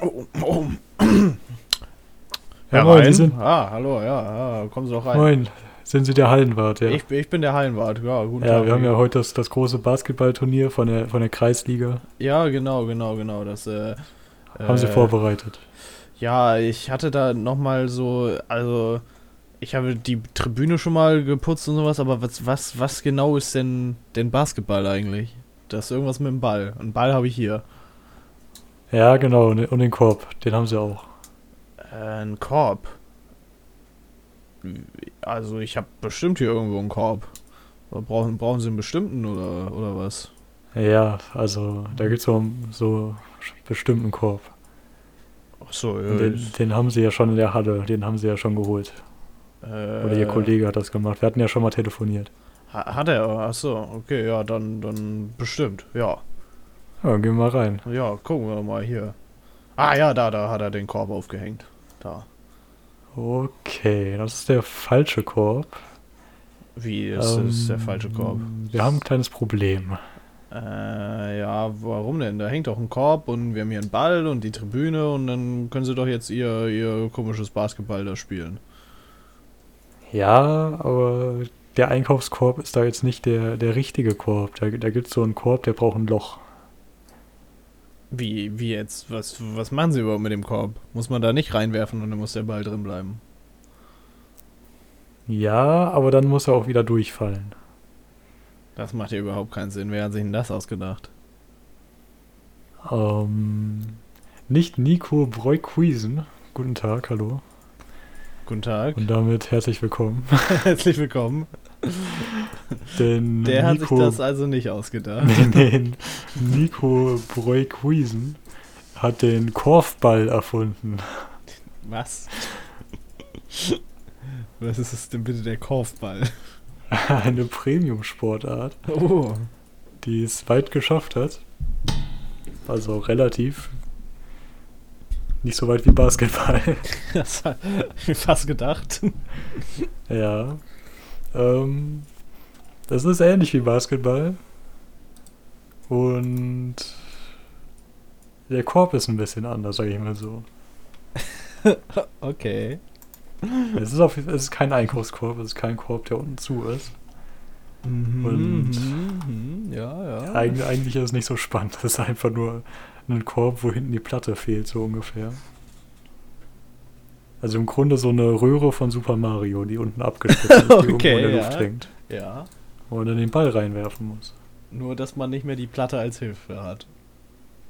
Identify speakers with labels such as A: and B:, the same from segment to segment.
A: Oh, oh.
B: Ja, moin, Sie
A: ah, hallo, ja, ja, kommen Sie doch rein.
B: moin, sind Sie der Hallenwart, ja?
A: Ich, ich bin der Hallenwart, ja, guten
B: ja,
A: Tag.
B: wir haben ja heute das, das große Basketballturnier von der, von der Kreisliga.
A: Ja, genau, genau, genau, das, äh,
B: Haben Sie
A: äh,
B: vorbereitet?
A: Ja, ich hatte da nochmal so, also, ich habe die Tribüne schon mal geputzt und sowas, aber was, was, was genau ist denn, denn Basketball eigentlich? Das ist irgendwas mit dem Ball. Einen Ball habe ich hier.
B: Ja, genau, und den Korb, den haben Sie auch.
A: Äh, ein Korb. Also ich habe bestimmt hier irgendwo einen Korb. Brauchen, brauchen Sie einen bestimmten oder, oder was?
B: Ja, also da gibt es so, so bestimmten Korb.
A: Ach so, ja.
B: Den, den haben Sie ja schon in der Halle, den haben Sie ja schon geholt.
A: äh,
B: Oder Ihr Kollege hat das gemacht. Wir hatten ja schon mal telefoniert.
A: ha- Hat er? Ach so, okay, ja, dann, dann bestimmt, ja.
B: Ja, gehen wir mal rein.
A: Ja, gucken wir mal hier. Ah ja, da, da hat er den Korb aufgehängt. Da.
B: Okay, das ist der falsche Korb.
A: Wie ist das der
B: Ähm,
A: falsche Korb?
B: Wir haben ein kleines Problem.
A: Äh, ja, warum denn? Da hängt doch ein Korb und wir haben hier einen Ball und die Tribüne und dann können sie doch jetzt ihr, ihr komisches Basketball da spielen.
B: Ja, aber der Einkaufskorb ist da jetzt nicht der, der richtige Korb. Da, da gibt es so einen Korb, der braucht ein Loch.
A: Wie, wie jetzt? Was, was machen sie überhaupt mit dem Korb? Muss man da nicht reinwerfen und dann muss der Ball drin bleiben?
B: Ja, aber dann muss er auch wieder durchfallen.
A: Das macht ja überhaupt keinen Sinn. Wer hat sich denn das ausgedacht?
B: Ähm, nicht Nico Breukuisen. Guten Tag, hallo.
A: Guten Tag.
B: Und damit herzlich willkommen.
A: Herzlich willkommen.
B: Denn
A: Der hat sich das also nicht ausgedacht.
B: nee, Nico Breukuisen hat den Korfball erfunden.
A: Was? Was ist es denn bitte der Korfball?
B: Eine Premium-Sportart.
A: Oh.
B: die es weit geschafft hat. Also relativ. Nicht so weit wie Basketball.
A: Das mir fast gedacht.
B: ja. Ähm, das ist ähnlich wie Basketball. Und der Korb ist ein bisschen anders, sage ich mal so.
A: Okay.
B: Es ist, auf, es ist kein Einkaufskorb, es ist kein Korb, der unten zu ist.
A: Mhm,
B: Und-
A: mhm, ja, ja.
B: Eig eigentlich ist es nicht so spannend. Es ist einfach nur ein Korb, wo hinten die Platte fehlt, so ungefähr. Also im Grunde so eine Röhre von Super Mario, die unten abgespitzt ist, die irgendwo
A: Okay,
B: in der
A: ja.
B: Luft hängt.
A: Ja.
B: Wo man dann den Ball reinwerfen muss.
A: Nur, dass man nicht mehr die Platte als Hilfe hat.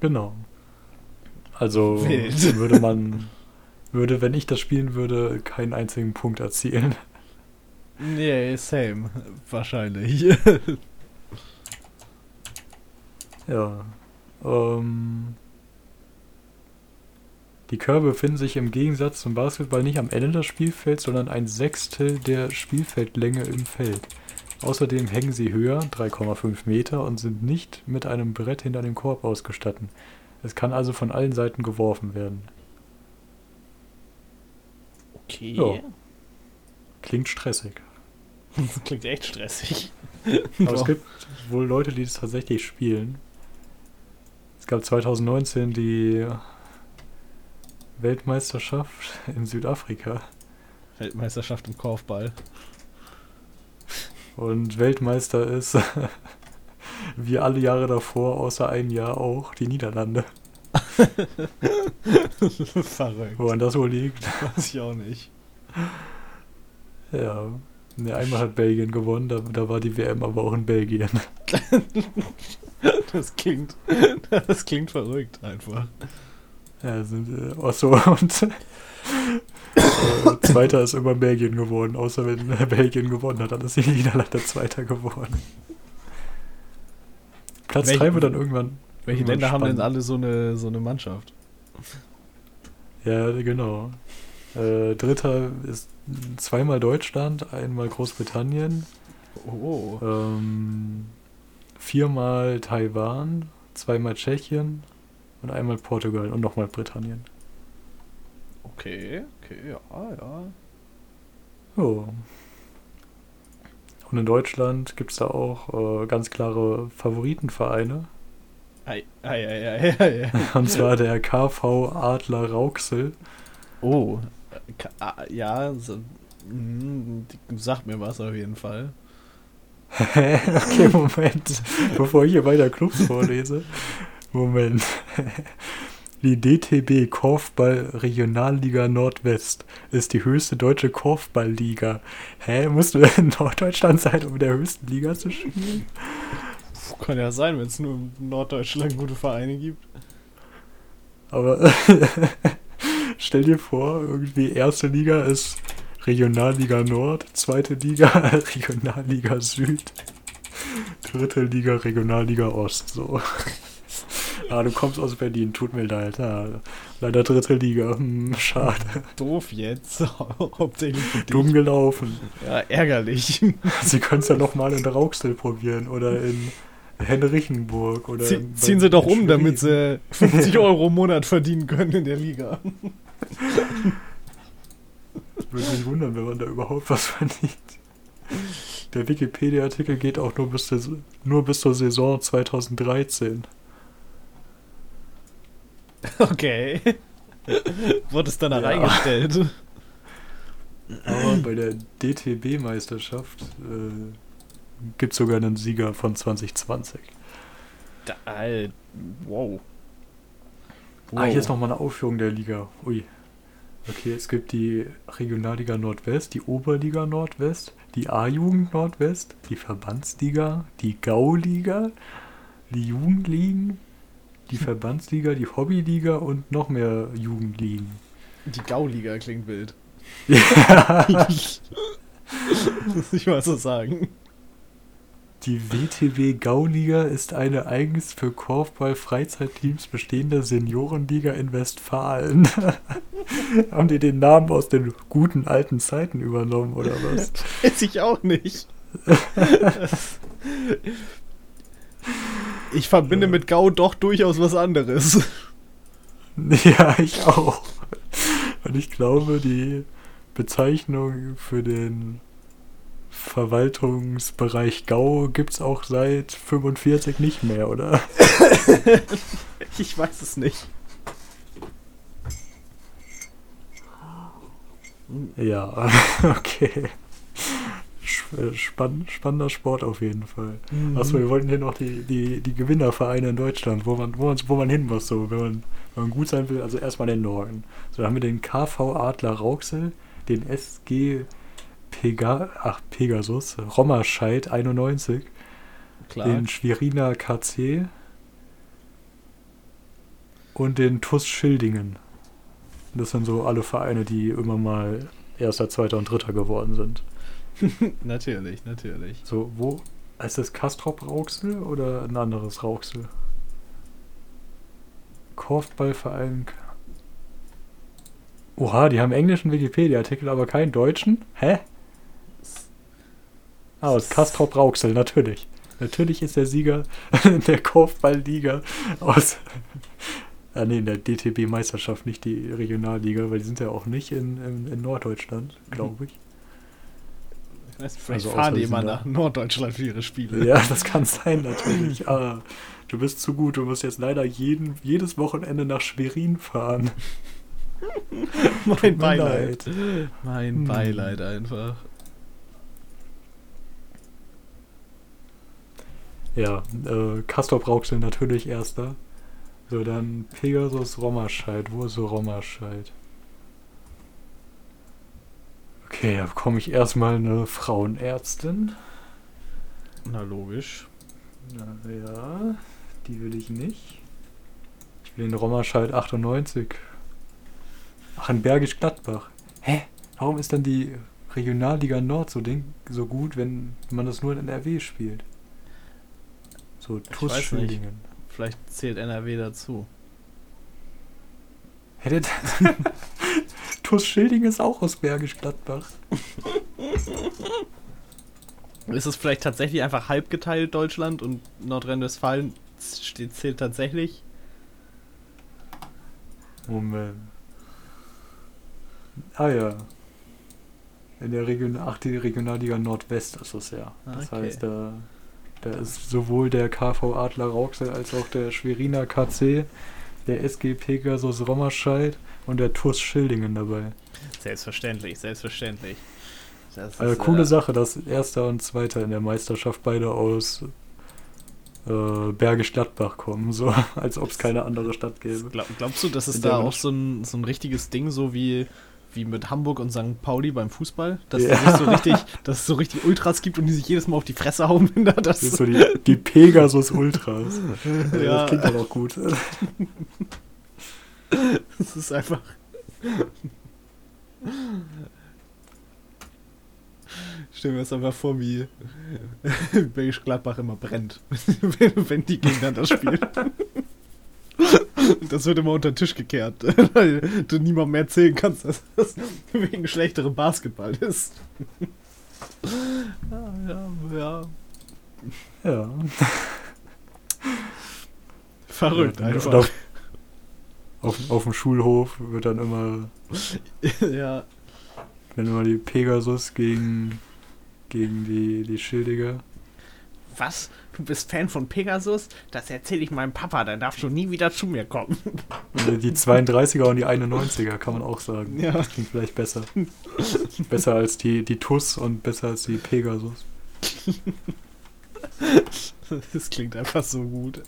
B: Genau. Also
A: Wild.
B: würde man, würde, wenn ich das spielen würde, keinen einzigen Punkt erzielen.
A: Nee, same. Wahrscheinlich.
B: Ja. Ähm, die Körbe befinden sich im Gegensatz zum Basketball nicht am Ende des Spielfelds, sondern ein Sechstel der Spielfeldlänge im Feld. Außerdem hängen sie höher, 3,5 Meter, und sind nicht mit einem Brett hinter dem Korb ausgestattet. Es kann also von allen Seiten geworfen werden.
A: Okay.
B: Ja. Klingt stressig.
A: Das klingt echt stressig.
B: Aber es gibt wohl Leute, die das tatsächlich spielen. Es gab 2019 die Weltmeisterschaft in Südafrika.
A: Weltmeisterschaft im Korfball.
B: Und Weltmeister ist, wie alle Jahre davor, außer ein Jahr auch, die Niederlande.
A: Verrückt.
B: Woran das wohl liegt?
A: Weiß ich auch nicht.
B: Ja. Ne, einmal hat Belgien gewonnen, da, da war die WM aber auch in Belgien.
A: Das klingt, das klingt verrückt einfach.
B: Ja, sind, äh, ach so, und äh, Zweiter ist immer Belgien geworden, außer wenn äh, Belgien gewonnen hat, dann ist die Niederlande Zweiter geworden. Platz
A: Welche-
B: 3 wird dann irgendwann.
A: Welche
B: irgendwann
A: Länder haben denn
B: spannend.
A: alle so eine, so eine Mannschaft?
B: Ja, genau. Äh, Dritter ist zweimal Deutschland, einmal Großbritannien,
A: Oh.
B: ähm, viermal Taiwan, zweimal Tschechien und einmal Portugal und nochmal Britannien.
A: Okay, okay, ja, ja.
B: Oh. Und in Deutschland gibt es da auch äh, ganz klare Favoritenvereine.
A: Ei, ei, ei, ei, ei.
B: Und zwar der KV Adler Rauxel.
A: Oh, äh, ah, ja, so, mm, sagt mir was auf jeden Fall.
B: okay, Moment. Bevor ich hier weiter Clubs vorlese. Moment. Die DTB Korfball Regionalliga Nordwest ist die höchste deutsche Korfballliga. Hä? Musst du in Norddeutschland sein, um in der höchsten Liga zu spielen?
A: Puh, Kann ja sein, wenn es nur in Norddeutschland gute Vereine gibt.
B: Aber stell dir vor, irgendwie erste Liga ist Regionalliga Nord, zweite Liga Regionalliga Süd, dritte Liga Regionalliga Ost. So. Ah, du kommst aus Berlin, tut mir leid. Ja, leider dritte Liga, hm, schade.
A: Doof jetzt.
B: Dumm gelaufen.
A: Ja, ärgerlich.
B: Sie können es ja nochmal in Rauxel probieren oder in Henrichenburg oder. In-
A: ziehen sie doch um, damit
B: Schwerin.
A: sie 50 Euro im Monat verdienen können in der Liga.
B: Würde mich wundern, wenn man da überhaupt was verdient. Der Wikipedia-Artikel geht auch nur bis, zur- nur bis zur Saison 2013.
A: Okay. Wurde es dann da
B: Ja.
A: reingestellt?
B: Aber bei der DTB-Meisterschaft äh, gibt es sogar einen Sieger von 2020.
A: Da, Alter, wow.
B: Ah, hier ist nochmal eine Aufführung der Liga. Ui. Okay, es gibt die Regionalliga Nordwest, die Oberliga Nordwest, die A-Jugend Nordwest, die Verbandsliga, die Gauliga, die Jugendligen, die Verbandsliga, die Hobbyliga und noch mehr Jugendligen.
A: Die Gauliga klingt wild.
B: Ja.
A: Muss ich mal so sagen.
B: Die WTW Gauliga ist eine eigens für Korfball-Freizeitteams bestehende Seniorenliga in Westfalen. Haben die den Namen aus den guten alten Zeiten übernommen oder was?
A: Weiß ich auch nicht. Ich verbinde mit Gau doch durchaus was anderes.
B: Ja, ich auch. Und ich glaube, die Bezeichnung für den Verwaltungsbereich Gau gibt es auch seit 45 nicht mehr, oder?
A: Ich weiß es nicht.
B: Ja, okay. Sp- Spann, spannender Sport auf jeden Fall. Achso, wir wollten hier noch die, die, die Gewinnervereine in Deutschland, wo man, wo, man, wo man hin muss, so, wenn man, wenn man gut sein will, also erstmal den Norden. So, da haben wir den KV Adler Rauxel, den SG Pega, ach, Pegasus, Rommerscheid 91,
A: Klar.
B: den Schweriner KC und den TUS Schildingen. Das sind so alle Vereine, die immer mal Erster, Zweiter und Dritter geworden sind.
A: natürlich, natürlich.
B: So, wo? Ist das Kastrop Rauxel oder ein anderes Rauxel? Korfballverein. Oha, die haben englischen Wikipedia-Artikel, aber keinen deutschen? Hä? Ah, aus Kastrop Rauxel, natürlich. Natürlich ist der Sieger der Korfballliga aus. Ah, nee, in der DTB-Meisterschaft, nicht die Regionalliga, weil die sind ja auch nicht in, in, in Norddeutschland, glaube ich.
A: Ich weiß, vielleicht
B: Also
A: fahren die immer nach Norddeutschland für ihre Spiele.
B: Ja, das kann sein, natürlich. Ah, du bist zu gut. Du musst jetzt leider jeden, jedes Wochenende nach Schwerin fahren.
A: mein Beileid. Mein
B: Hm.
A: Beileid einfach.
B: Ja, äh, Castor Rauxel natürlich erster. So, dann Pegasus Rommerscheid. Wo ist so Rommerscheid? Okay, da bekomme ich erstmal eine Frauenärztin.
A: Na logisch.
B: Na ja, die will ich nicht. Ich will den Rommerscheid 98. Ach, in Bergisch Gladbach. Hä? Warum ist dann die Regionalliga Nord so, ding, so gut, wenn man das nur in NRW spielt? So, TuS.
A: Vielleicht zählt NRW dazu.
B: Hättet. TuS Schildingen ist auch aus Bergisch Gladbach.
A: Ist es vielleicht tatsächlich einfach halb geteilt Deutschland und Nordrhein-Westfalen steht, zählt tatsächlich?
B: Moment. Ah ja. In der Region, ach, die Regionalliga Nordwest ist es ja. Das
A: Okay.
B: heißt, da, Da ist sowohl der KV Adler Rauxel als auch der Schweriner KC, der SG Pegasus Rommerscheid und der TUS Schildingen dabei.
A: Selbstverständlich, selbstverständlich.
B: Das also ist, coole äh, Sache, dass Erster und Zweiter in der Meisterschaft beide aus äh, Bergisch Gladbach kommen, so als ob es keine andere Stadt gäbe.
A: Glaub, glaubst du, dass es da auch so ein, so ein richtiges Ding, so wie, wie mit Hamburg und St. Pauli beim Fußball, dass, ja. es so richtig, dass es so richtig Ultras gibt und die sich jedes Mal auf die Fresse hauen, wenn da das.
B: das so die, die Pegasus Ultras. ja. Das klingt dann auch gut.
A: Das ist einfach. Stell mir das einfach vor, wie Bergisch Gladbach immer brennt, wenn, wenn die gegeneinander spielen. Das wird immer unter den Tisch gekehrt, weil du niemandem mehr erzählen kannst, dass das wegen schlechterem Basketball ist. Ja, ja, ja.
B: Ja.
A: Verrückt ja, einfach. Auf,
B: auf, auf dem Schulhof wird dann immer.
A: ja.
B: Wenn immer die Pegasus gegen gegen die, die Schildiger.
A: Was? Du bist Fan von Pegasus? Das erzähle ich meinem Papa, dann darfst du nie wieder zu mir kommen.
B: Die 32er und die 91er kann man auch sagen.
A: Ja.
B: Das klingt vielleicht besser. besser als die, die TUS und besser als die Pegasus.
A: Das klingt einfach so gut.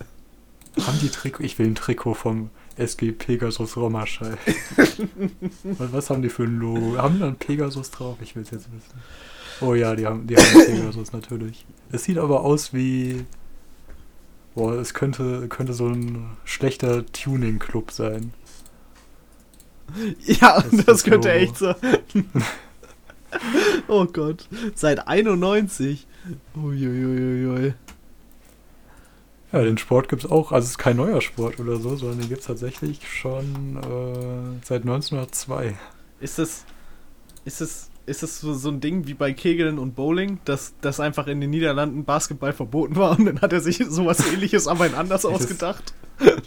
B: Haben die Trikot? Ich will ein Trikot vom SG Pegasus Romaschei. was haben die für ein Logo? Haben die da ein Pegasus drauf? Ich will es jetzt wissen. Oh ja, die haben, die haben Pegasus natürlich. Es sieht aber aus wie. Boah, es könnte, könnte so ein schlechter Tuning-Club sein.
A: Ja, das, das könnte Logo. echt sein. oh Gott. Seit 91. Uiuiuiui.
B: Ja, den Sport gibt es auch. Also es ist kein neuer Sport oder so, sondern den gibt es tatsächlich schon äh, seit 1902.
A: Ist es. Ist es ist es so, so ein Ding wie bei Kegeln und Bowling, dass, dass einfach in den Niederlanden Basketball verboten war und dann hat er sich sowas ähnliches aber in anders das, ausgedacht.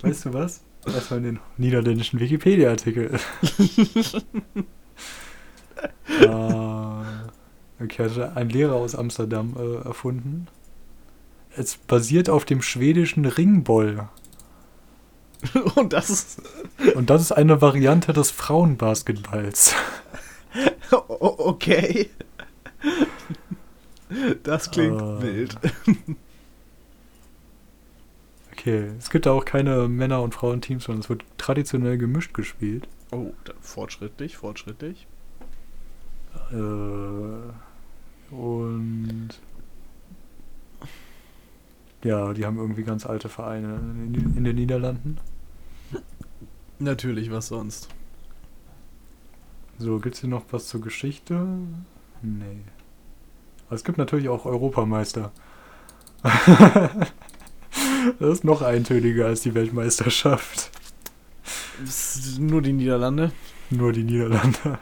B: Weißt du was? Erstmal den niederländischen Wikipedia-Artikel. uh, okay, also ein Lehrer aus Amsterdam äh, erfunden. Es basiert auf dem schwedischen Ringboll.
A: Und das ist.
B: Und das ist eine Variante des Frauenbasketballs.
A: okay. Das klingt uh. wild.
B: Okay, es gibt da auch keine Männer- und Frauenteams, sondern es wird traditionell gemischt gespielt.
A: Oh, fortschrittlich, fortschrittlich.
B: Äh, und ja, die haben irgendwie ganz alte Vereine in, in den Niederlanden.
A: Natürlich, was sonst.
B: So, gibt es hier noch was zur Geschichte? Nee. Aber es gibt natürlich auch Europameister. das ist noch eintöniger als die Weltmeisterschaft.
A: Nur die Niederlande?
B: Nur die Niederlande.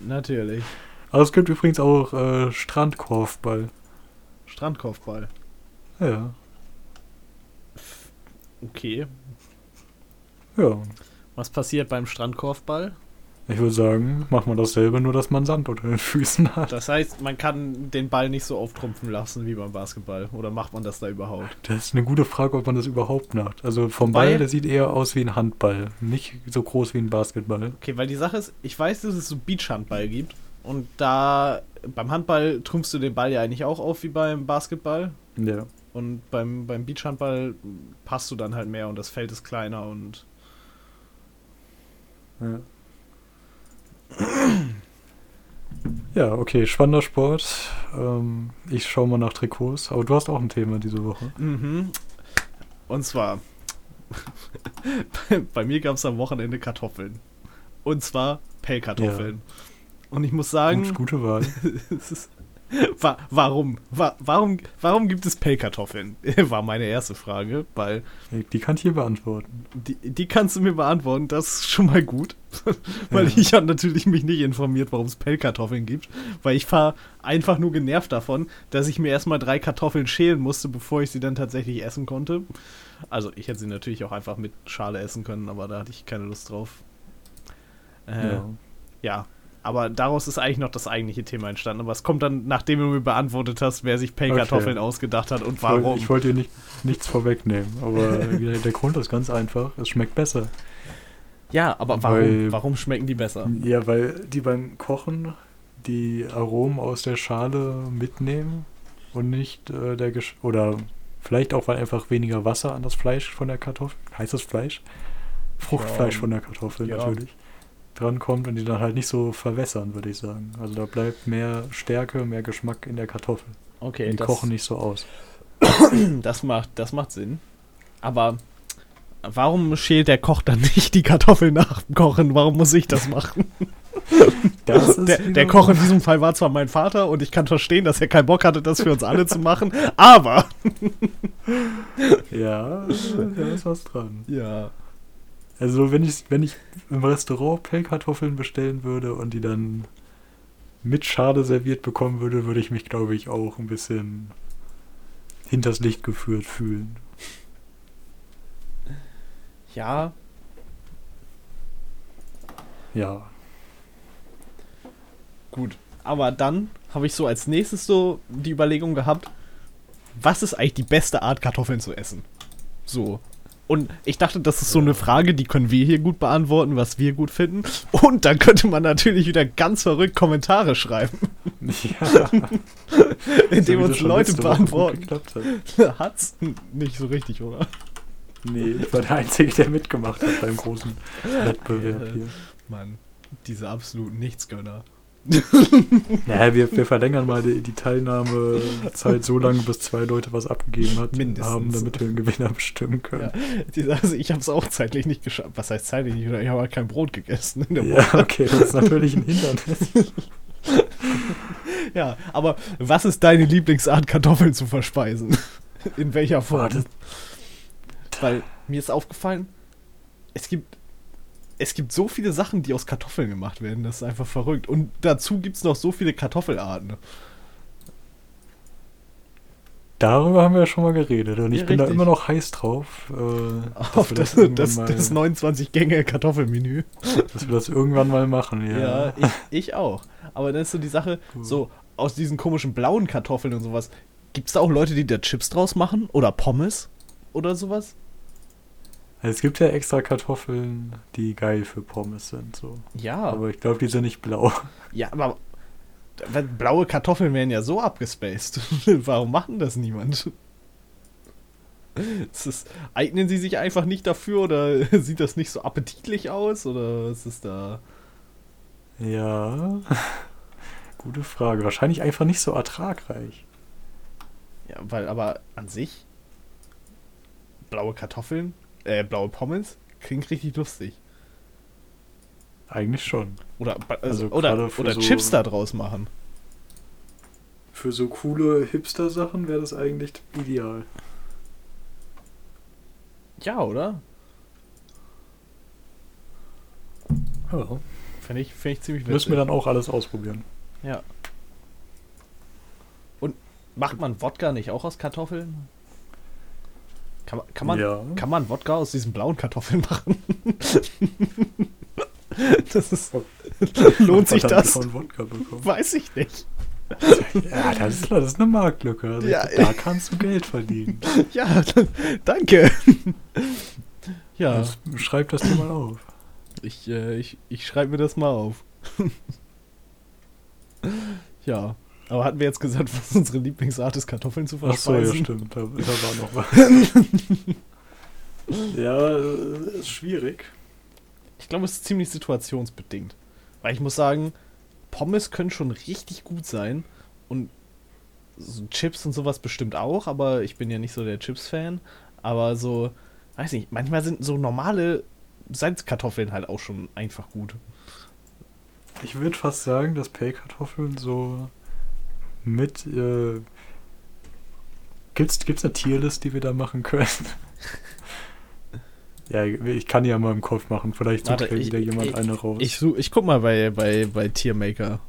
A: Natürlich.
B: Aber es gibt übrigens auch äh, Strandkorfball.
A: Strandkorfball?
B: Ja.
A: Okay.
B: Ja.
A: Was passiert beim Strandkorfball?
B: Ich würde sagen, macht man dasselbe, nur dass man Sand unter den Füßen hat.
A: Das heißt, man kann den Ball nicht so auftrumpfen lassen wie beim Basketball. Oder macht man das da überhaupt?
B: Das ist eine gute Frage, ob man das überhaupt macht. Also vom weil, Ball, der sieht eher aus wie ein Handball. Nicht so groß wie ein Basketball.
A: Okay, weil die Sache ist, ich weiß, dass es so Beachhandball gibt. Und da beim Handball trumpfst du den Ball ja eigentlich auch auf wie beim Basketball.
B: Ja.
A: Und beim, beim Beachhandball passt du dann halt mehr und das Feld ist kleiner und.
B: Ja. Ja, okay, spannender Sport. Ähm, ich schaue mal nach Trikots. Aber du hast auch ein Thema diese Woche.
A: Mhm. Und zwar, bei, bei mir gab es am Wochenende Kartoffeln. Und zwar Pellkartoffeln. Ja. Und ich muss sagen.
B: Gut, gute Wahl.
A: warum? warum? Warum gibt es Pellkartoffeln? War meine erste Frage, weil.
B: Die kann ich hier beantworten.
A: Die, die kannst du mir beantworten, das ist schon mal gut. weil ja. ich habe natürlich mich nicht informiert, warum es Pellkartoffeln gibt. Weil ich war einfach nur genervt davon, dass ich mir erstmal drei Kartoffeln schälen musste, bevor ich sie dann tatsächlich essen konnte. Also ich hätte sie natürlich auch einfach mit Schale essen können, aber da hatte ich keine Lust drauf. Äh, ja. ja Aber daraus ist eigentlich noch das eigentliche Thema entstanden. Aber es kommt dann, nachdem du mir beantwortet hast, wer sich Pellkartoffeln
B: Okay.
A: ausgedacht hat und
B: Ich
A: warum.
B: Ich wollte dir nicht, nichts vorwegnehmen, aber der, der Grund ist ganz einfach. Es schmeckt besser.
A: ja, aber warum,
B: Weil-
A: warum schmecken die besser?
B: Ja, weil die beim Kochen die Aromen aus der Schale mitnehmen und nicht äh, der Gesch oder vielleicht auch, weil einfach weniger Wasser an das Fleisch von der Kartoffel, heißt das Fleisch? Fruchtfleisch
A: Ja,
B: von der Kartoffel
A: ja.
B: natürlich, drankommt und die dann halt nicht so verwässern, würde ich sagen. Also da bleibt mehr Stärke, mehr Geschmack in der Kartoffel.
A: Okay,
B: die kochen nicht so aus.
A: das, macht, das macht Sinn. Aber warum schält der Koch dann nicht die Kartoffeln nach dem Kochen? Warum muss ich das machen?
B: Das
A: der, der Koch in diesem Fall war zwar mein Vater und ich kann verstehen, dass er keinen Bock hatte, das für uns alle zu machen, aber.
B: Ja, da ist was dran.
A: Ja.
B: Also wenn ich, wenn ich im Restaurant Pellkartoffeln bestellen würde und die dann mit Schale serviert bekommen würde, würde ich mich, glaube ich, auch ein bisschen hinters Licht geführt fühlen.
A: Ja,
B: Ja.
A: gut. Aber dann habe ich so als nächstes so die Überlegung gehabt, was ist eigentlich die beste Art, Kartoffeln zu essen? So. Und ich dachte, das ist so eine Frage, die können wir hier gut beantworten, was wir gut finden. Und dann könnte man natürlich wieder ganz verrückt Kommentare schreiben,
B: Ja.
A: indem
B: wie
A: uns Leute beantworten.
B: hat.
A: Hat's nicht so richtig, oder?
B: Nee, ich war der Einzige, der mitgemacht hat beim großen Wettbewerb hier.
A: Mann, diese absoluten Nichtsgönner.
B: Naja, wir, wir verlängern mal die, die Teilnahmezeit so lange, bis zwei Leute was abgegeben hat,
A: Mindestens.
B: haben, damit wir einen Gewinner bestimmen können.
A: Ja, also ich habe es auch zeitlich nicht geschafft. Was heißt zeitlich nicht? Ich habe halt kein Brot gegessen. In der
B: Ja,
A: Woche.
B: okay, das ist natürlich ein Hindernis.
A: ja, aber was ist deine Lieblingsart, Kartoffeln zu verspeisen? In welcher Form?
B: Das-
A: Weil mir ist aufgefallen, es gibt, es gibt so viele Sachen, die aus Kartoffeln gemacht werden. Das ist einfach verrückt. Und dazu gibt es noch so viele Kartoffelarten.
B: Darüber haben wir ja schon mal geredet und ich
A: Ja,
B: bin da
A: richtig.
B: immer noch heiß drauf, äh,
A: Auf das, das,
B: mal,
A: das 29-Gänge-Kartoffelmenü.
B: dass wir das irgendwann mal machen. Ja,
A: Ja, ich, ich auch. Aber dann ist so die Sache,
B: Cool.
A: so aus diesen komischen blauen Kartoffeln und sowas, gibt es da auch Leute, die da Chips draus machen? Oder Pommes? Oder sowas?
B: Also es gibt ja extra Kartoffeln, die geil für Pommes sind. So.
A: Ja,
B: Aber ich glaube, die sind nicht blau.
A: ja, aber blaue Kartoffeln werden ja so abgespaced. Warum machen das niemand? Ist eignen sie sich einfach nicht dafür oder sieht das nicht so appetitlich aus oder was ist da?
B: Ja, gute Frage. Wahrscheinlich einfach nicht so ertragreich.
A: Ja, weil aber an sich blaue Kartoffeln, äh, blaue Pommes klingt richtig lustig.
B: Eigentlich schon.
A: Oder, also,
B: Also
A: oder, oder
B: so-
A: Chips da draus machen.
B: Für so coole Hipster-Sachen wäre das eigentlich ideal.
A: Ja, oder?
B: Ja.
A: Finde ich, find ich ziemlich witzig.
B: Müssen wir dann auch alles ausprobieren.
A: Ja. Und macht man Wodka nicht auch aus Kartoffeln? Kann, man- kann, man,
B: ja.
A: kann man Wodka aus diesen blauen Kartoffeln machen? das ist. Lohnt sich das? Weiß ich nicht.
B: Ja, das ist, klar, das ist eine Marktlücke. Also
A: Ja.
B: da kannst du Geld verdienen.
A: Ja, danke. ja,
B: Das, schreib das dir mal auf.
A: ich, äh, ich, ich schreibe mir das mal auf. ja, aber hatten wir jetzt gesagt, was unsere Lieblingsart ist, Kartoffeln zu
B: Ach so, ja,
A: verspeisen?
B: stimmt. Da, da war noch was. ja, äh, ist schwierig.
A: Ich glaube, es ist ziemlich situationsbedingt. Weil ich muss sagen, Pommes können schon richtig gut sein und so Chips und sowas bestimmt auch, aber ich bin ja nicht so der Chips-Fan. Aber so, weiß nicht, manchmal sind so normale Salzkartoffeln halt auch schon einfach gut.
B: Ich würde fast sagen, dass Pellkartoffeln so mit. Äh, gibt's, gibt's eine Tierlist, die wir da machen können? ja, ich kann die ja mal im Kopf machen. Vielleicht sucht
A: Warte,
B: wieder jemand
A: ich-
B: eine raus.
A: Ich, such, ich guck mal bei, bei, bei Tiermaker.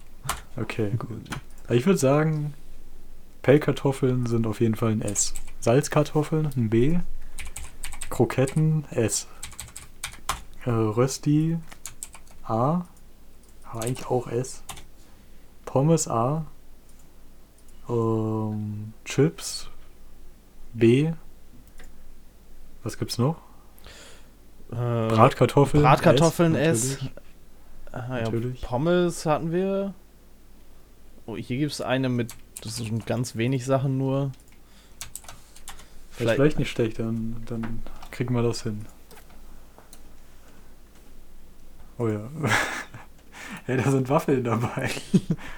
B: okay, gut. Also ich würde sagen, Pellkartoffeln sind auf jeden Fall ein S. Salzkartoffeln ein B. Kroketten S. Äh, Rösti A. Aber eigentlich auch S. Pommes A. Ähm, Chips B. Was gibt's noch?
A: Äh,
B: Bratkartoffeln.
A: Bratkartoffeln
B: S.
A: S. Ah, ja. Pommes hatten wir. Oh, hier gibt es eine mit das sind ganz wenig Sachen nur.
B: Vielleicht, vielleicht nicht schlecht, dann, dann kriegen wir das hin. Oh ja. hey, da sind Waffeln dabei.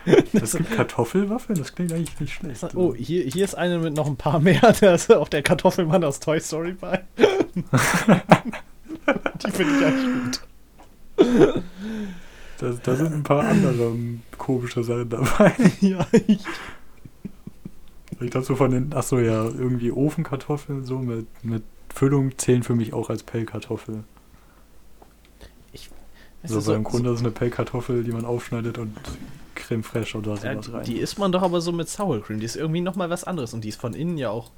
B: Es gibt Kartoffelwaffeln, das klingt eigentlich nicht schlecht.
A: Oh, hier, hier ist eine mit noch ein paar mehr. Da ist auch der Kartoffelmann aus Toy Story bei. Die finde ich eigentlich gut.
B: Da, da sind ein paar andere komische Sachen dabei.
A: ja, ich.
B: Ich dachte so von den, achso ja, irgendwie Ofenkartoffeln so mit, mit Füllung zählen für mich auch als Pellkartoffel.
A: Es
B: Also
A: ist
B: so, im Grunde ist es eine Pellkartoffel, die man aufschneidet und Creme fraiche oder
A: ja,
B: sowas rein.
A: die isst man doch aber so mit Sour Cream. Die ist irgendwie nochmal was anderes und die ist von innen ja auch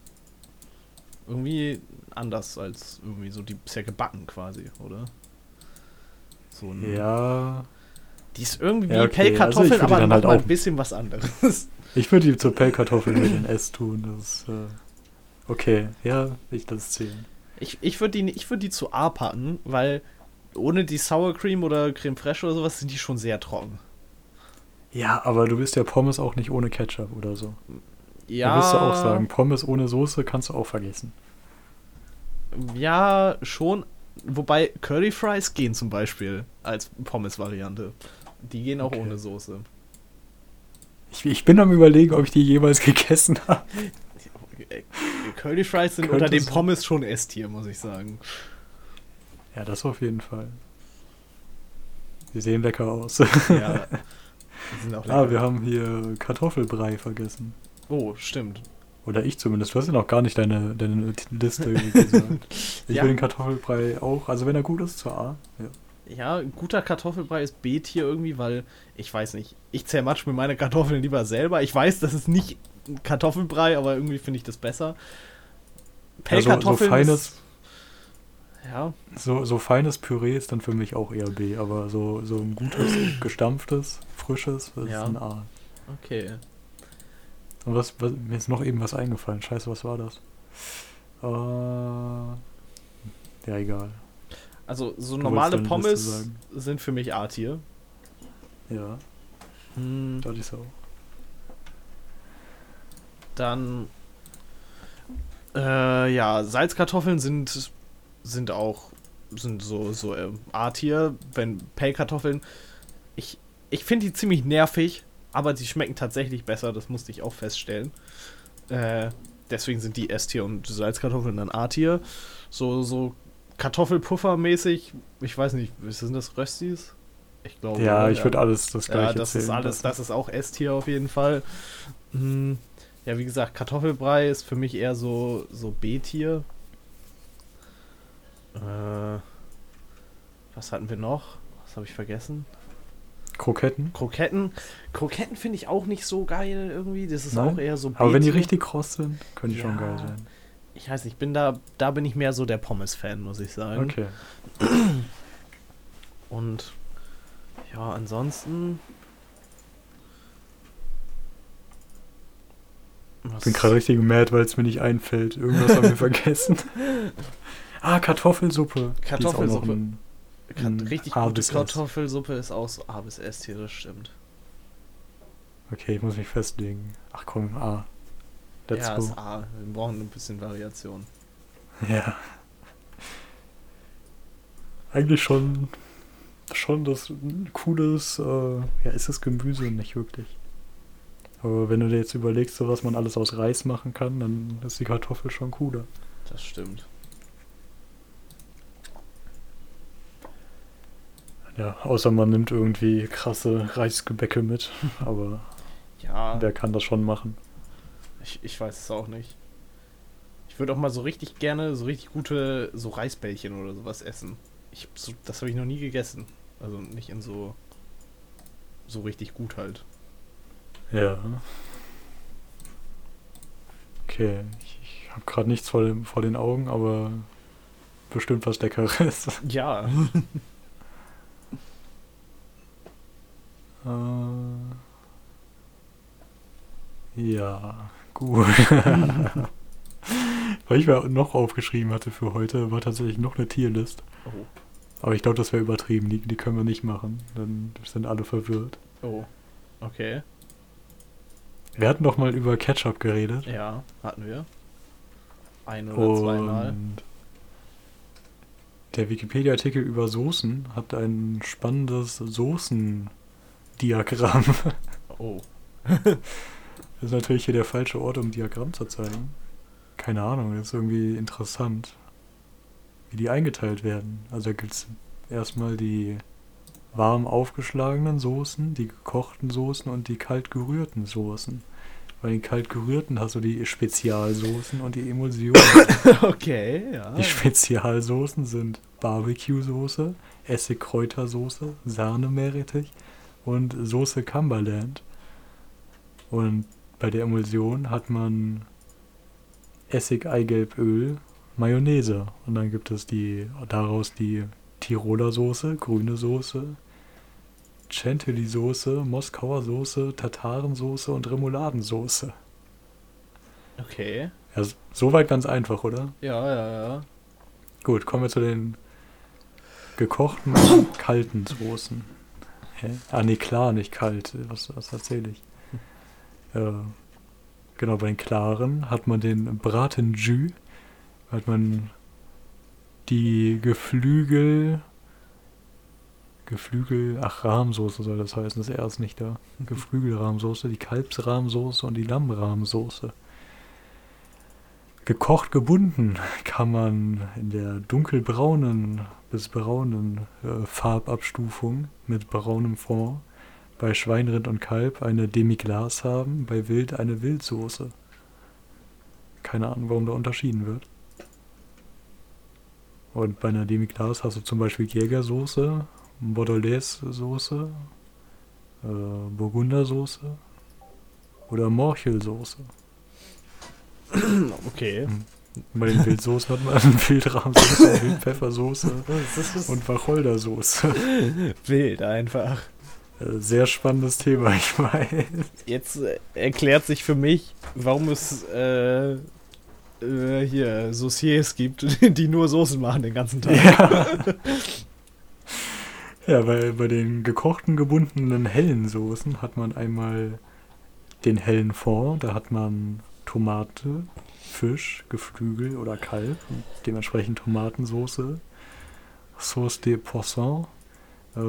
A: irgendwie anders als irgendwie so, die ist ja gebacken quasi, oder? So ein,
B: ja,
A: Die ist irgendwie
B: Ja, okay, also
A: Pellkartoffeln,
B: die
A: aber
B: dann
A: noch
B: halt auch-
A: ein bisschen was anderes.
B: ich würde die zur Pellkartoffel mit in S tun. Das ist, äh, okay, ja, ich das zählen.
A: Ich, ich würde die, ich würd die zu A packen, weil ohne die Sour Cream oder Creme Fraiche oder sowas sind die schon sehr trocken.
B: Ja, aber du bist ja Pommes auch nicht ohne Ketchup oder so.
A: Ja,
B: Da wirst du auch sagen, Pommes ohne Soße kannst du auch vergessen.
A: Ja, schon. Wobei Curly Fries gehen zum Beispiel als Pommes-Variante. Die gehen auch
B: Okay.
A: ohne Soße.
B: Ich, ich bin am überlegen, ob ich die jeweils gegessen habe.
A: Curly Fries sind
B: Könnte
A: unter den
B: sein.
A: Pommes schon S-Tier, muss ich sagen.
B: Ja, das auf jeden Fall. Sie sehen lecker aus.
A: Ja.
B: ah,
A: lecker.
B: wir haben hier Kartoffelbrei vergessen.
A: Oh, stimmt.
B: Oder ich zumindest. Du hast ja noch gar nicht deine, deine Liste gesagt. Ich
A: Ja.
B: will den Kartoffelbrei auch, also wenn er gut ist, zur A. Ja.
A: Ja, ein guter Kartoffelbrei ist B-Tier irgendwie, weil ich weiß nicht. Ich zermatsch mir meine Kartoffeln lieber selber. Ich weiß, das ist nicht Kartoffelbrei, aber irgendwie finde ich das besser.
B: Ja, so, so,
A: Pellkartoffeln
B: feines,
A: Ja,
B: so, so feines Püree ist dann für mich auch eher B, aber so, so ein gutes, gestampftes, frisches, das
A: Ja.
B: ist ein A.
A: okay.
B: Und was, was, mir ist noch eben was eingefallen. Scheiße, was war das? Äh, ja, egal.
A: Also so
B: Du
A: normale Pommes sind für mich A-Tier.
B: Ja,
A: Hm,
B: das ist auch.
A: dann äh, ja, Salzkartoffeln sind sind auch sind so so äh, A-Tier, wenn Pellkartoffeln ich ich finde die ziemlich nervig, aber die schmecken tatsächlich besser, das musste ich auch feststellen. Äh, deswegen sind die S-Tier und Salzkartoffeln dann A-Tier. So so Kartoffelpuffer-mäßig, ich weiß nicht, sind das Röstis? Ich glaube.
B: Ja, ich würde alles das gleiche
A: Ja, das ist
B: zählen
A: alles, das ist auch S-Tier auf jeden Fall. Hm, ja, wie gesagt, Kartoffelbrei ist für mich eher so, so B-Tier. Äh, was hatten wir noch? Was habe ich vergessen?
B: Kroketten.
A: Kroketten. Kroketten finde ich auch nicht so geil irgendwie. Das ist
B: Nein?
A: auch eher so
B: Aber wenn die richtig kross sind, können die schon
A: Ja.
B: geil sein.
A: Ich weiß nicht, ich bin da, da bin ich mehr so der Pommes-Fan, muss ich sagen.
B: Okay.
A: Und ja, ansonsten.
B: Ich bin gerade richtig mad, weil es mir nicht einfällt. Irgendwas haben wir vergessen. Ah, Kartoffelsuppe.
A: Kartoffelsuppe.
B: ein-
A: Ka-
B: Mm,
A: richtig
B: A
A: gute. Kartoffelsuppe ist auch so A bis S Tier, das stimmt.
B: Okay, ich muss mich festlegen. Ach komm, A. Let's
A: ja,
B: go.
A: ist A. Wir brauchen ein bisschen Variation.
B: Ja. Eigentlich schon, schon das cooles, äh, ja, ist das Gemüse nicht wirklich. Aber wenn du dir jetzt überlegst, so was man alles aus Reis machen kann, dann ist die Kartoffel schon cooler.
A: Das stimmt.
B: Ja, außer man nimmt irgendwie krasse Reisgebäcke mit. Aber
A: Ja,
B: wer kann das schon machen?
A: ich, ich weiß es auch nicht. Ich würde auch mal so richtig gerne so richtig gute so Reisbällchen oder sowas essen. Ich, so, das habe ich noch nie gegessen. Also nicht in so so richtig gut halt.
B: Ja. Okay, ich, ich habe gerade nichts vor, dem, vor den Augen, aber bestimmt was Leckeres.
A: Ja.
B: Äh, ja, gut. Was ich mir noch aufgeschrieben hatte für heute, war tatsächlich noch eine Tierlist.
A: Oh.
B: Aber ich glaube, das wäre übertrieben. Die, die können wir nicht machen. Dann sind alle verwirrt.
A: Oh. Okay.
B: Wir hatten doch mal über Ketchup geredet.
A: Ja, hatten wir. Ein oder zweimal.
B: Der Wikipedia-Artikel über Soßen hat ein spannendes Soßendiagramm.
A: Oh.
B: Das ist natürlich hier der falsche Ort, um Diagramm zu zeigen. Keine Ahnung, das ist irgendwie interessant, wie die eingeteilt werden. Also da gibt es erstmal die warm aufgeschlagenen Soßen, die gekochten Soßen und die kalt gerührten Soßen. Bei den kalt gerührten hast du die Spezialsoßen und die Emulsionen.
A: Okay, ja.
B: Die Spezialsoßen sind Barbecue-Soße, Essig-Kräutersoße, Sahne-Meerrettich und Soße Cumberland. Und bei der Emulsion hat man Essig-Eigelböl, Mayonnaise. Und dann gibt es die daraus die Tiroler Soße, grüne Soße, Chantilly-Soße, Moskauer Soße, Tatarensoße und Remouladensoße.
A: Okay.
B: Ja, soweit ganz einfach, oder?
A: Ja, ja, ja.
B: Gut, kommen wir zu den gekochten und kalten Soßen. Hä? Ah, nee, klar, nicht kalt. Was, was erzähle ich? Äh, genau, bei den klaren hat man den Braten Jus, hat man die Geflügel, Geflügel, ach, Rahmsoße soll das heißen, das R ist nicht da. Geflügelrahmsoße, die Kalbsrahmsoße und die Lammrahmsoße. Gekocht gebunden kann man in der dunkelbraunen bis braunen äh, Farbabstufung mit braunem Fond bei Schweinrind und Kalb eine Demi-Glace haben, bei Wild eine Wildsoße. Keine Ahnung, warum da unterschieden wird. Und bei einer Demi-Glace hast du zum Beispiel Jägersoße, Bordelaise-Soße, äh, Burgundersoße oder Morchelsoße.
A: Okay.
B: Bei den Wildsoßen hat man Wildrahmsoße, Wildpfeffersoße
A: Das ist
B: und Wacholdersoße.
A: wild einfach.
B: Äh, Sehr spannendes Thema, ich weiß.
A: Jetzt äh, erklärt sich für mich, warum es äh, äh, hier Sauciers gibt, die nur Soßen machen den ganzen Tag.
B: Ja, ja bei, bei den gekochten, gebundenen hellen Soßen hat man einmal den hellen Fond, da hat man Tomate, Fisch, Geflügel oder Kalb, und dementsprechend Tomatensoße, Sauce de Poisson, äh,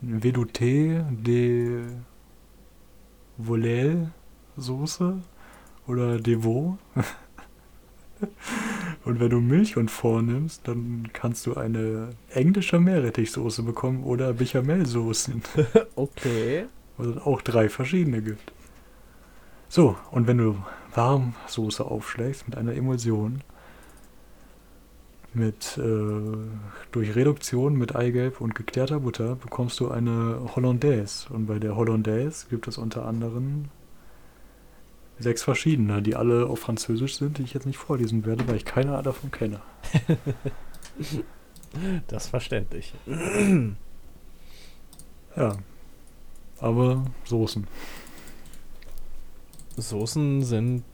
B: Velouté de Volaille Soße oder Devaux. Und wenn du Milch und vornimmst, dann kannst du eine englische Meerrettichsoße bekommen oder Bechamelsoßen,
A: Okay.
B: wo es auch drei verschiedene gibt. So, und wenn du Warmsoße aufschlägst mit einer Emulsion, mit äh, durch Reduktion mit Eigelb und geklärter Butter bekommst du eine Hollandaise. Und bei der Hollandaise gibt es unter anderem sechs verschiedene, die alle auf Französisch sind, die ich jetzt nicht vorlesen werde, weil ich keine davon kenne.
A: Das ist verständlich.
B: Ja. Aber Soßen.
A: Soßen sind.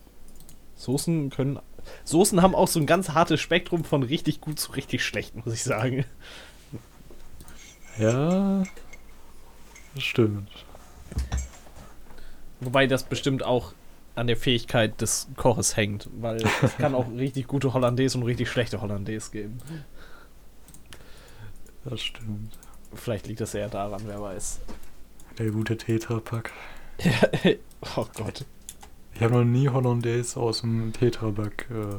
A: Soßen können. Soßen haben auch so ein ganz hartes Spektrum von richtig gut zu richtig schlecht, muss ich sagen.
B: Ja. Das stimmt.
A: Wobei das bestimmt auch an der Fähigkeit des Koches hängt, weil es kann auch richtig gute Hollandaise und richtig schlechte Hollandaise geben.
B: Das stimmt.
A: Vielleicht liegt das eher daran, wer weiß.
B: Der gute Tetrapack.
A: oh Gott.
B: Ich habe noch nie Hollandaise aus dem Tetrapack äh,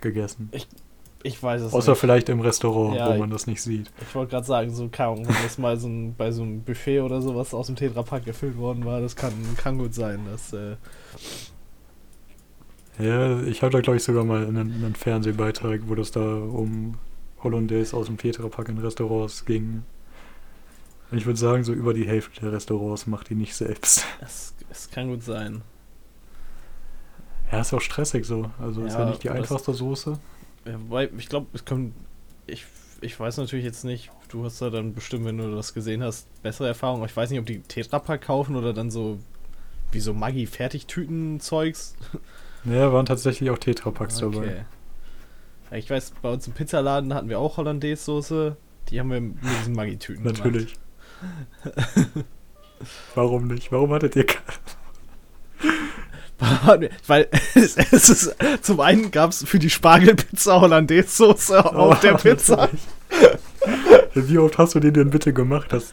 B: gegessen.
A: Ich weiß es
B: Außer
A: nicht.
B: vielleicht im Restaurant,
A: Ja,
B: wo
A: ich-
B: man das nicht sieht.
A: Ich wollte gerade sagen, so kaum, wenn das mal so ein, bei so einem Buffet oder sowas aus dem Tetrapack gefüllt worden war, das kann, kann gut sein, dass äh,
B: Ja, ich habe da glaube ich sogar mal einen, einen Fernsehbeitrag, wo das da um Hollandaise aus dem Tetrapack in Restaurants ging. Und Ich würde sagen, so über die Hälfte der Restaurants macht die nicht selbst.
A: es, es kann gut sein.
B: Ja, ist auch stressig so. Also ist
A: Ja,
B: ja nicht die einfachste Soße.
A: Ja, wobei, ich glaube, es kommt ich, ich weiß natürlich jetzt nicht, du hast da dann bestimmt, wenn du das gesehen hast, bessere Erfahrungen. Ich weiß nicht, ob die Tetrapack kaufen oder dann so wie so Maggi-Fertigtüten-Zeugs.
B: Ja, waren tatsächlich auch Tetrapacks dabei.
A: Ja, Ich weiß, bei uns im Pizzaladen hatten wir auch Hollandaise-Soße. Die haben wir mit diesen Maggi-Tüten.
B: Natürlich. Warum nicht? Warum hattet ihr keine?
A: Weil es, es ist, zum einen gab es für die Spargelpizza Hollandaise-Soße auf der Pizza.
B: Wie oft hast du den denn bitte gemacht? Das,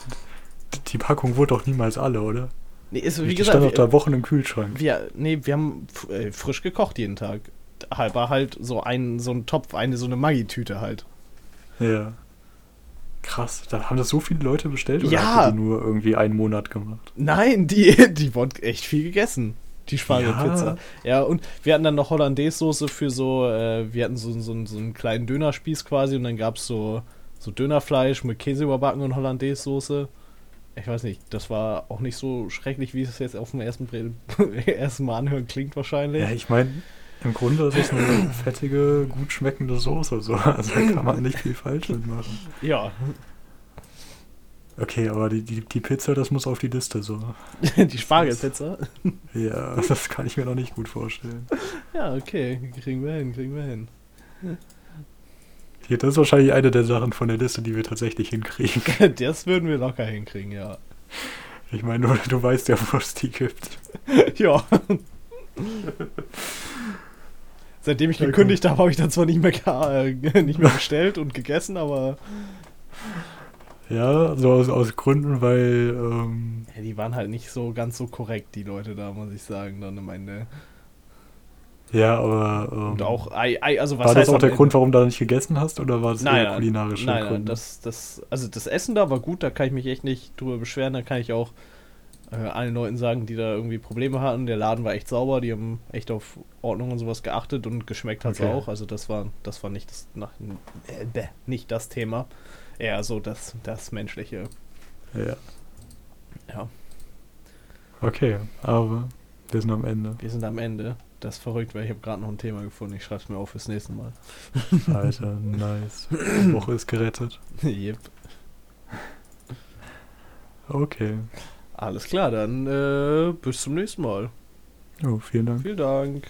B: die Packung wurde doch niemals alle, oder?
A: Nee, ist,
B: Die
A: wie
B: stand
A: gesagt,
B: doch
A: wir,
B: da Wochen im Kühlschrank.
A: wir, nee, wir haben äh, frisch gekocht jeden Tag. Halber halt so ein, so ein Topf, eine so eine Maggi-Tüte halt.
B: Ja. Krass. Da haben das so viele Leute bestellt oder
A: Ja.
B: ihr die nur irgendwie einen Monat gemacht?
A: Nein, die, die wurden echt viel gegessen. Die Spargelpizza. Ja. und wir hatten dann noch Hollandaise-Soße für so, äh, wir hatten so, so, so einen kleinen Dönerspieß quasi und dann gab es so, so Dönerfleisch mit Käse überbacken und Hollandaise-Soße. Ich weiß nicht, das war auch nicht so schrecklich, wie es jetzt auf dem ersten, ersten Mal anhören klingt wahrscheinlich.
B: Ja, ich meine, im Grunde ist es eine fettige, gut schmeckende Soße. So. Also da kann man nicht viel falsch mitmachen.
A: Ja,
B: Okay, aber die, die, die Pizza, das muss auf die Liste so.
A: die Spargelpizza.
B: Ja, das kann ich mir noch nicht gut vorstellen.
A: Ja, okay, kriegen wir hin, kriegen wir hin.
B: Hier, das ist wahrscheinlich eine der Sachen von der Liste, die wir tatsächlich hinkriegen.
A: Das würden wir locker hinkriegen, ja.
B: Ich meine, du, du weißt ja, wo es die gibt.
A: Ja. Seitdem ich gekündigt habe, habe ich dann zwar nicht mehr, äh, nicht mehr bestellt und gegessen, aber
B: Ja, so aus, aus Gründen, weil, ähm,
A: ja, die waren halt nicht so ganz so korrekt, die Leute da, muss ich sagen, dann am Ende.
B: ja, aber, ähm,
A: Und auch, ei, ei, also was
B: war das auch der
A: Ende?
B: Grund, warum du da nicht gegessen hast, oder war es
A: Nein,
B: eher
A: nein,
B: kulinarische
A: Nein, nein, das, das, also das Essen da war gut, da kann ich mich echt nicht drüber beschweren, da kann ich auch äh, allen Leuten sagen, die da irgendwie Probleme hatten. Der Laden war echt sauber, die haben echt auf Ordnung und sowas geachtet und geschmeckt hat es
B: Okay.
A: auch. Also das war, das war nicht das, nach, äh, nicht das Thema. Eher so das, das Menschliche.
B: Ja,
A: Ja,
B: okay, aber wir sind am Ende.
A: wir sind am Ende. Das ist verrückt, weil ich habe gerade noch ein Thema gefunden. Ich schreibe es mir auf fürs nächste Mal.
B: Alter, nice. Die Woche ist gerettet.
A: yep.
B: Okay.
A: Alles klar, dann äh, bis zum nächsten Mal.
B: Oh, vielen Dank.
A: Vielen Dank.